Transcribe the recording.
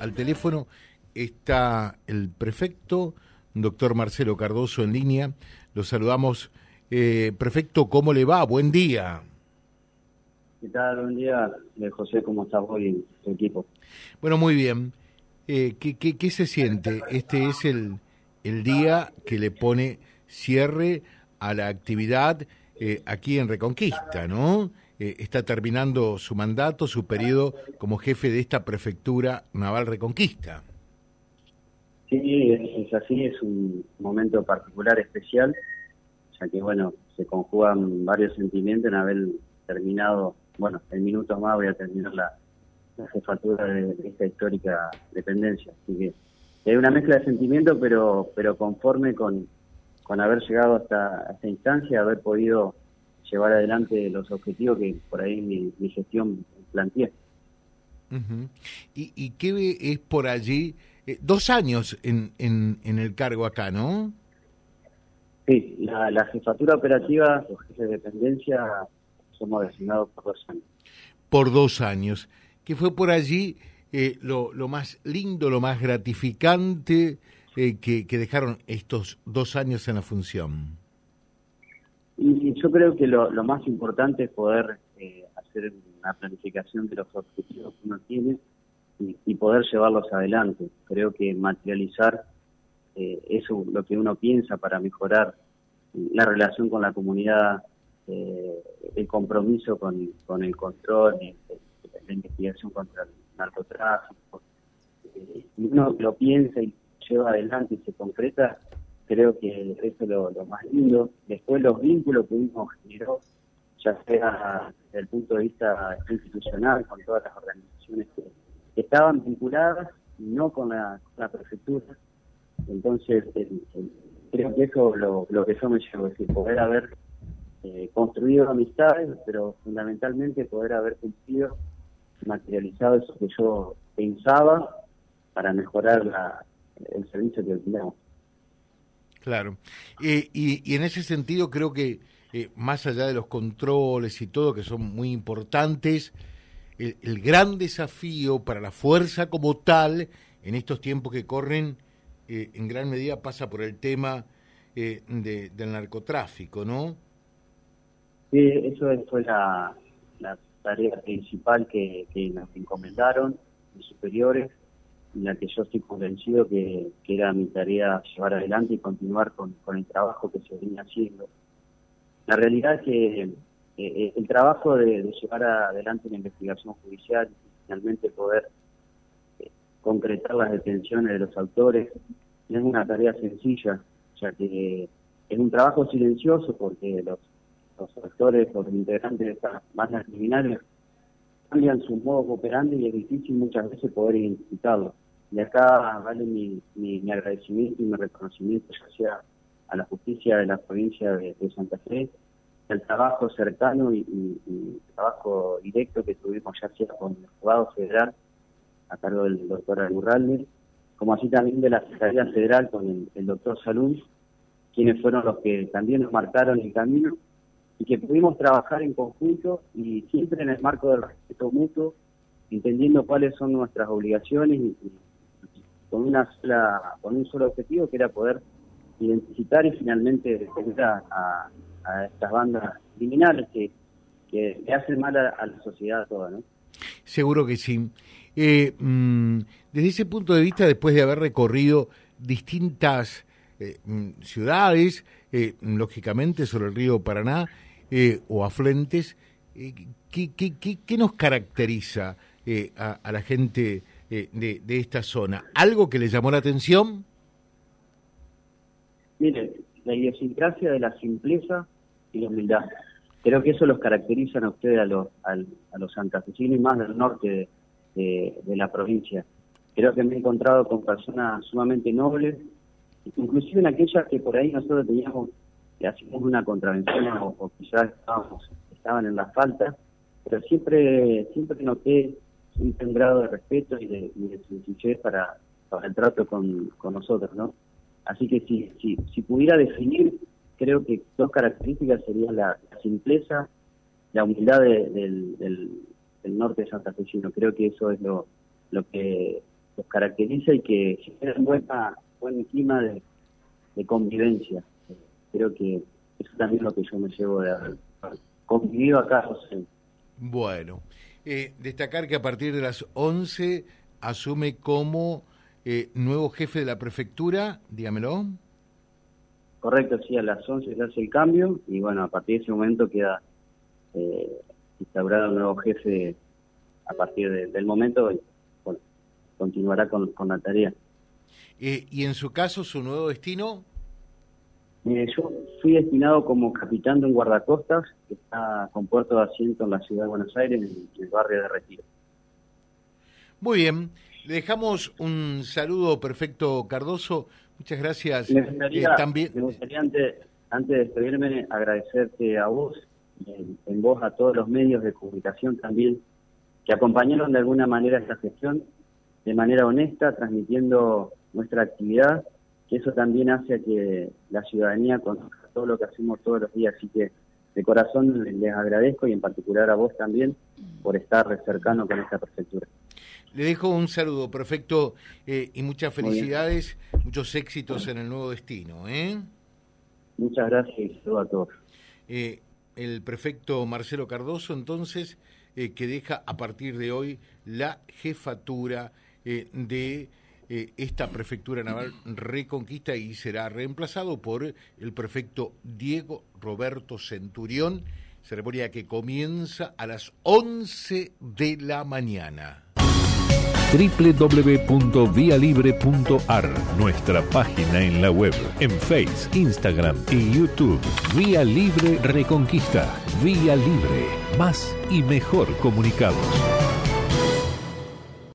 al teléfono está el prefecto, doctor Marcelo Cardoso en línea. Lo saludamos. Eh, prefecto, ¿cómo le va? Buen día. ¿Qué tal? Buen día, José. ¿Cómo estás hoy tu equipo? Bueno, muy bien. Eh, ¿qué, qué, se siente? Este es el, el día que le pone cierre a la actividad eh, aquí en Reconquista, ¿no? Eh, está terminando su mandato, su periodo como jefe de esta prefectura naval Reconquista. Sí, es, así, es un momento particular, especial, ya que, bueno, se conjugan varios sentimientos en haber terminado, bueno, en minutos más voy a terminar la, jefatura de, esta histórica dependencia. Así que hay una mezcla de sentimientos, pero, pero conforme con, con haber llegado hasta esta instancia, haber podido llevar adelante los objetivos que por ahí mi, gestión plantea. ¿Y, ¿Y, qué es por allí? Eh, dos años en, en, el cargo acá, ¿no? Sí, la, jefatura operativa, los jefes de dependencia, somos designados por dos años. Por dos años. ¿Qué fue por allí eh, lo, lo más lindo, lo más gratificante eh, que, que dejaron estos dos años en la función? Yo creo que lo, más importante es poder eh, hacer una planificación de los objetivos que uno tiene y, poder llevarlos adelante. Creo que materializar eh, eso, lo que uno piensa para mejorar la relación con la comunidad, eh, el compromiso con, el control, la investigación contra el narcotráfico. y uno lo piensa y lleva adelante y se concreta, creo que eso es lo, más lindo. Después los vínculos que uno generó, ya sea desde el punto de vista institucional, con todas las organizaciones que, estaban vinculadas, no con la, prefectura. Entonces, creo que eso es lo, lo que yo me llevo, es decir, poder haber eh, construido amistades, pero fundamentalmente poder haber cumplido, materializado eso que yo pensaba para mejorar la, el servicio que tenemos. Claro. Eh, y, en ese sentido creo que eh, más allá de los controles y todo, que son muy importantes, el, gran desafío para la fuerza como tal, en estos tiempos que corren, eh, en gran medida pasa por el tema del narcotráfico, ¿no? Sí, eso fue la, tarea principal que, nos encomendaron los superiores la que yo estoy convencido que, era mi tarea llevar adelante y continuar con, el trabajo que se venía haciendo. La realidad es que eh, eh, el trabajo de, llevar adelante la investigación judicial y finalmente poder eh, concretar las detenciones de los autores no es una tarea sencilla, ya que es un trabajo silencioso porque los, los autores, los integrantes de estas bandas criminales cambian su modo operando y es difícil muchas veces poder identificarlo. Y acá vale mi, mi, agradecimiento y mi reconocimiento ya sea a la justicia de la provincia de, Santa Fe, el trabajo cercano y, y, trabajo directo que tuvimos ya sea con el juzgado federal a cargo del doctor Alurralde, como así también de la Secretaría Federal con el, el doctor Salud, quienes fueron los que también nos marcaron el camino y que pudimos trabajar en conjunto y siempre en el marco del respeto mutuo, entendiendo cuáles son nuestras obligaciones y, con una con un solo objetivo que era poder identificar y finalmente detener a, estas bandas criminales que, que le hacen mal a, la sociedad toda, ¿no? Seguro que sí. Eh, mm, desde ese punto de vista, después de haber recorrido distintas eh, mm, ciudades, eh, lógicamente sobre el río Paraná, eh, o afluentes, eh, ¿qué, qué, qué, nos caracteriza eh, a, la gente de, de, esta zona? ¿Algo que le llamó la atención? Mire, la idiosincrasia de la simpleza y la humildad. Creo que eso los caracteriza a ustedes, a los, a, los santafesinos y más del norte de, de, la provincia. Creo que me he encontrado con personas sumamente nobles, inclusive en aquellas que por ahí nosotros teníamos le hacíamos una contravención o, quizás estábamos, estaban en la falta, pero siempre siempre noté un grado de respeto y de, sencillez para, para el trato con, nosotros, ¿no? Así que si, si, si pudiera definir, creo que dos características serían la, simpleza, la humildad del, del, norte de Santa Fe. Creo que eso es lo, lo que los caracteriza y que genera un buen clima de, convivencia. Creo que eso también es lo que yo me llevo de haber convivido acá, José. Bueno, eh, destacar que a partir de las 11 asume como eh, nuevo jefe de la prefectura, dígamelo. Correcto, sí, a las 11 se hace el cambio y bueno, a partir de ese momento queda eh, instaurado un nuevo jefe a partir del momento y bueno, continuará con, la tarea. Eh, ¿Y en su caso, su nuevo destino? Yo fui destinado como capitán de un guardacostas que está con puerto de asiento en la ciudad de Buenos Aires, en el barrio de Retiro. Muy bien, le dejamos un saludo perfecto, Cardoso. Muchas gracias. Me gustaría, eh, también... antes, antes de despedirme agradecerte a vos en, voz a todos los medios de comunicación también que acompañaron de alguna manera esta gestión de manera honesta, transmitiendo nuestra actividad, que eso también hace que la ciudadanía conozca todo lo que hacemos todos los días. Así que de corazón les agradezco y en particular a vos también por estar cercano con esta prefectura. Le dejo un saludo perfecto eh, y muchas felicidades, muchos éxitos en el nuevo destino. ¿eh? Muchas gracias y saludo a todos. Eh, el prefecto Marcelo Cardoso, entonces, que deja a partir de hoy la jefatura de eh, esta prefectura naval Reconquista y será reemplazado por el prefecto Diego Roberto Centurión, ceremonia que comienza a las 11 de la mañana www.vialibre.ar, nuestra página en la web, en Facebook, Instagram y YouTube. Vía Libre Reconquista. Vía Libre. Más y mejor comunicados.